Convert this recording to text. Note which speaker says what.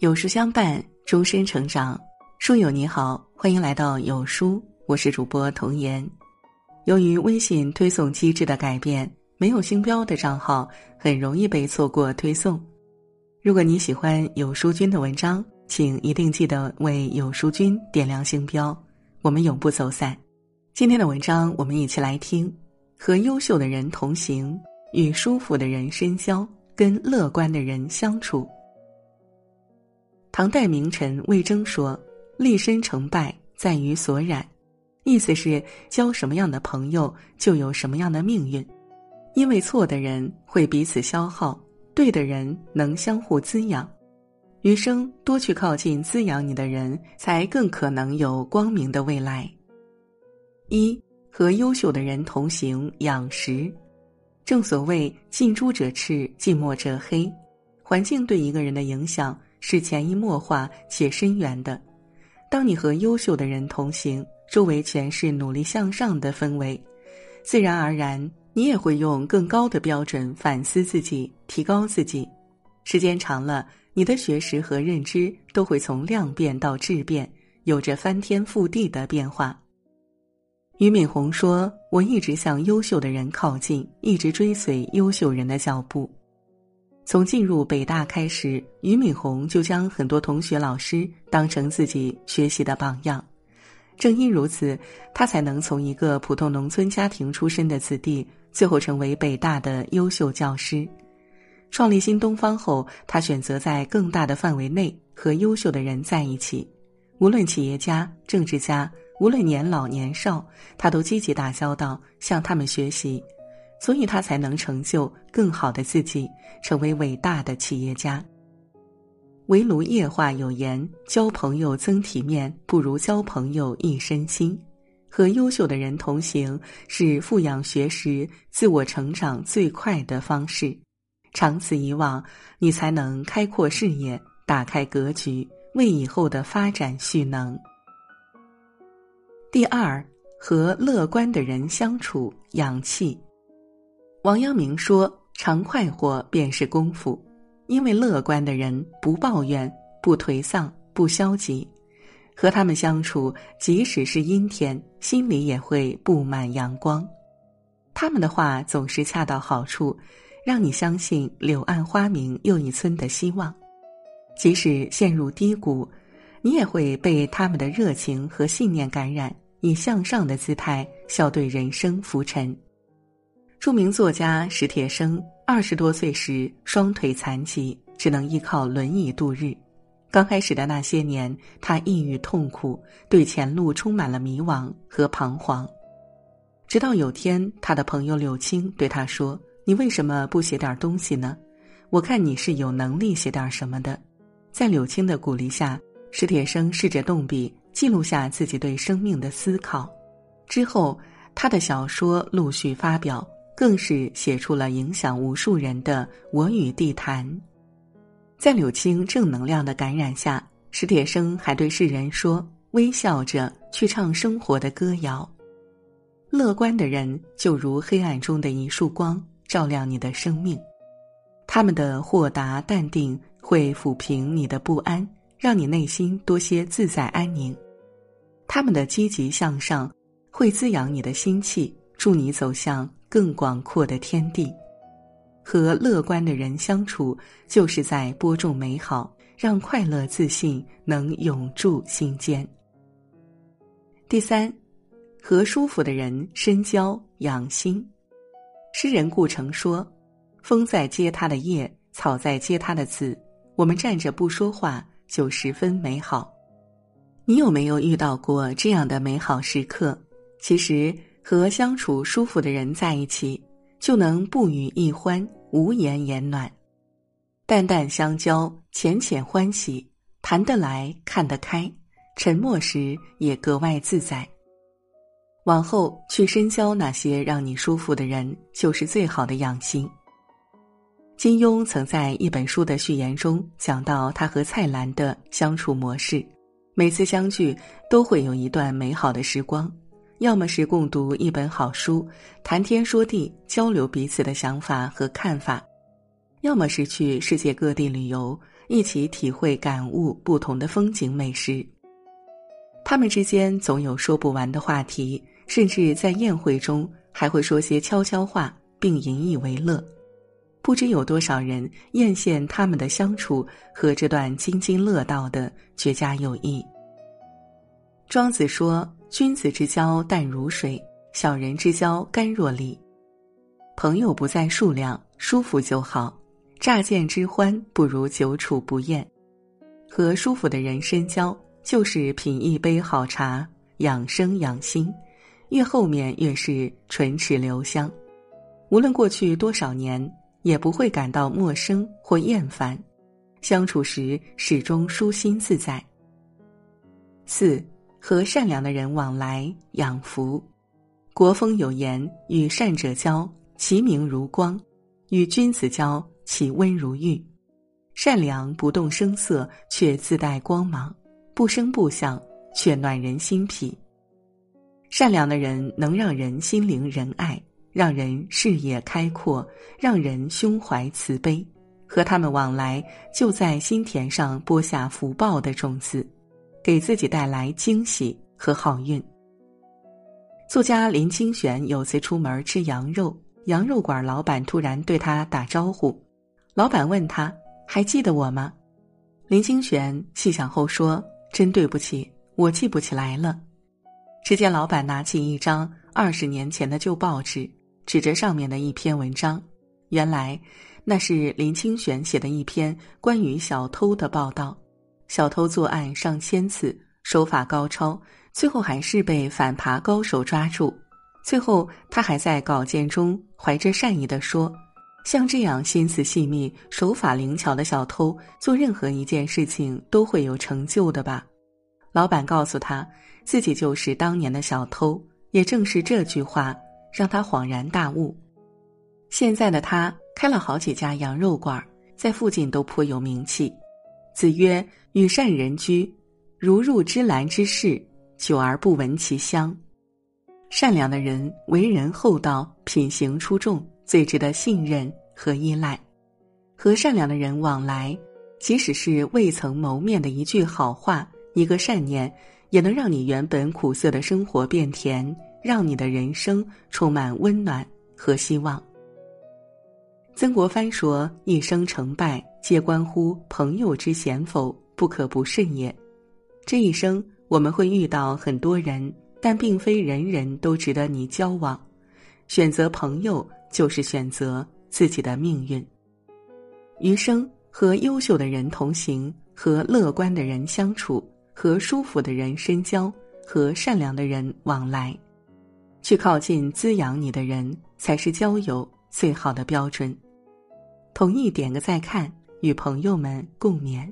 Speaker 1: 有书相伴，终身成长。书友你好，欢迎来到有书，我是主播童言。由于微信推送机制的改变，没有星标的账号很容易被错过推送。如果你喜欢有书君的文章，请一定记得为有书君点亮星标，我们永不走散。今天的文章，我们一起来听：和优秀的人同行，与舒服的人深交，跟乐观的人相处。唐代名臣魏征说：“立身成败在于所染。”意思是交什么样的朋友，就有什么样的命运。因为错的人会彼此消耗，对的人能相互滋养。余生多去靠近滋养你的人，才更可能有光明的未来。一和优秀的人同行，养识。正所谓近朱者赤，近墨者黑。环境对一个人的影响。是潜移默化且深远的。当你和优秀的人同行，周围全是努力向上的氛围，自然而然，你也会用更高的标准反思自己，提高自己。时间长了，你的学识和认知都会从量变到质变，有着翻天覆地的变化。俞敏洪说：“我一直向优秀的人靠近，一直追随优秀人的脚步。”从进入北大开始，俞敏洪就将很多同学、老师当成自己学习的榜样。正因如此，他才能从一个普通农村家庭出身的子弟，最后成为北大的优秀教师。创立新东方后，他选择在更大的范围内和优秀的人在一起。无论企业家、政治家，无论年老年少，他都积极打交道，向他们学习。所以他才能成就更好的自己，成为伟大的企业家。围炉夜话有言：“交朋友增体面，不如交朋友益身心。”和优秀的人同行，是富养学识、自我成长最快的方式。长此以往，你才能开阔视野，打开格局，为以后的发展蓄能。第二，和乐观的人相处，养气。王阳明说：“常快活便是功夫，因为乐观的人不抱怨、不颓丧、不消极，和他们相处，即使是阴天，心里也会布满阳光。他们的话总是恰到好处，让你相信柳暗花明又一村的希望。即使陷入低谷，你也会被他们的热情和信念感染，以向上的姿态笑对人生浮沉。”著名作家史铁生二十多岁时双腿残疾，只能依靠轮椅度日。刚开始的那些年，他抑郁痛苦，对前路充满了迷惘和彷徨。直到有天，他的朋友柳青对他说：“你为什么不写点东西呢？我看你是有能力写点什么的。”在柳青的鼓励下，史铁生试着动笔记录下自己对生命的思考。之后，他的小说陆续发表。更是写出了影响无数人的《我与地坛》。在柳青正能量的感染下，史铁生还对世人说：“微笑着去唱生活的歌谣。乐观的人就如黑暗中的一束光，照亮你的生命。他们的豁达淡定会抚平你的不安，让你内心多些自在安宁。他们的积极向上会滋养你的心气，助你走向。”更广阔的天地，和乐观的人相处，就是在播种美好，让快乐自信能永驻心间。第三，和舒服的人深交养心。诗人顾城说：“风在接他的叶，草在接他的籽，我们站着不说话，就十分美好。”你有没有遇到过这样的美好时刻？其实。和相处舒服的人在一起，就能不语亦欢，无言言暖，淡淡相交，浅浅欢喜，谈得来，看得开，沉默时也格外自在。往后去深交那些让你舒服的人，就是最好的养心。金庸曾在一本书的序言中讲到他和蔡澜的相处模式，每次相聚都会有一段美好的时光。要么是共读一本好书，谈天说地，交流彼此的想法和看法；要么是去世界各地旅游，一起体会感悟不同的风景美食。他们之间总有说不完的话题，甚至在宴会中还会说些悄悄话，并引以为乐。不知有多少人艳羡他们的相处和这段津津乐道的绝佳友谊。庄子说：“君子之交淡如水，小人之交甘若醴。”朋友不在数量，舒服就好。乍见之欢不如久处不厌。和舒服的人深交，就是品一杯好茶，养生养心。越后面越是唇齿留香。无论过去多少年，也不会感到陌生或厌烦。相处时始终舒心自在。四。和善良的人往来养福，国风有言：“与善者交，其明如光；与君子交，其温如玉。”善良不动声色，却自带光芒；不声不响，却暖人心脾。善良的人能让人心灵仁爱，让人视野开阔，让人胸怀慈悲。和他们往来，就在心田上播下福报的种子。给自己带来惊喜和好运。作家林清玄有次出门吃羊肉，羊肉馆老板突然对他打招呼，老板问他还记得我吗？林清玄细想后说：“真对不起，我记不起来了。”只见老板拿起一张二十年前的旧报纸，指着上面的一篇文章，原来那是林清玄写的一篇关于小偷的报道。小偷作案上千次，手法高超，最后还是被反扒高手抓住。最后，他还在稿件中怀着善意的说：“像这样心思细密、手法灵巧的小偷，做任何一件事情都会有成就的吧？”老板告诉他，自己就是当年的小偷。也正是这句话，让他恍然大悟。现在的他开了好几家羊肉馆，在附近都颇有名气。子曰。与善人居，如入芝兰之室，久而不闻其香。善良的人为人厚道，品行出众，最值得信任和依赖。和善良的人往来，即使是未曾谋面的一句好话、一个善念，也能让你原本苦涩的生活变甜，让你的人生充满温暖和希望。曾国藩说：“一生成败，皆关乎朋友之贤否。”不可不慎也。这一生我们会遇到很多人，但并非人人都值得你交往。选择朋友，就是选择自己的命运。余生和优秀的人同行，和乐观的人相处，和舒服的人深交，和善良的人往来，去靠近滋养你的人，才是交友最好的标准。同意点个再看，与朋友们共勉。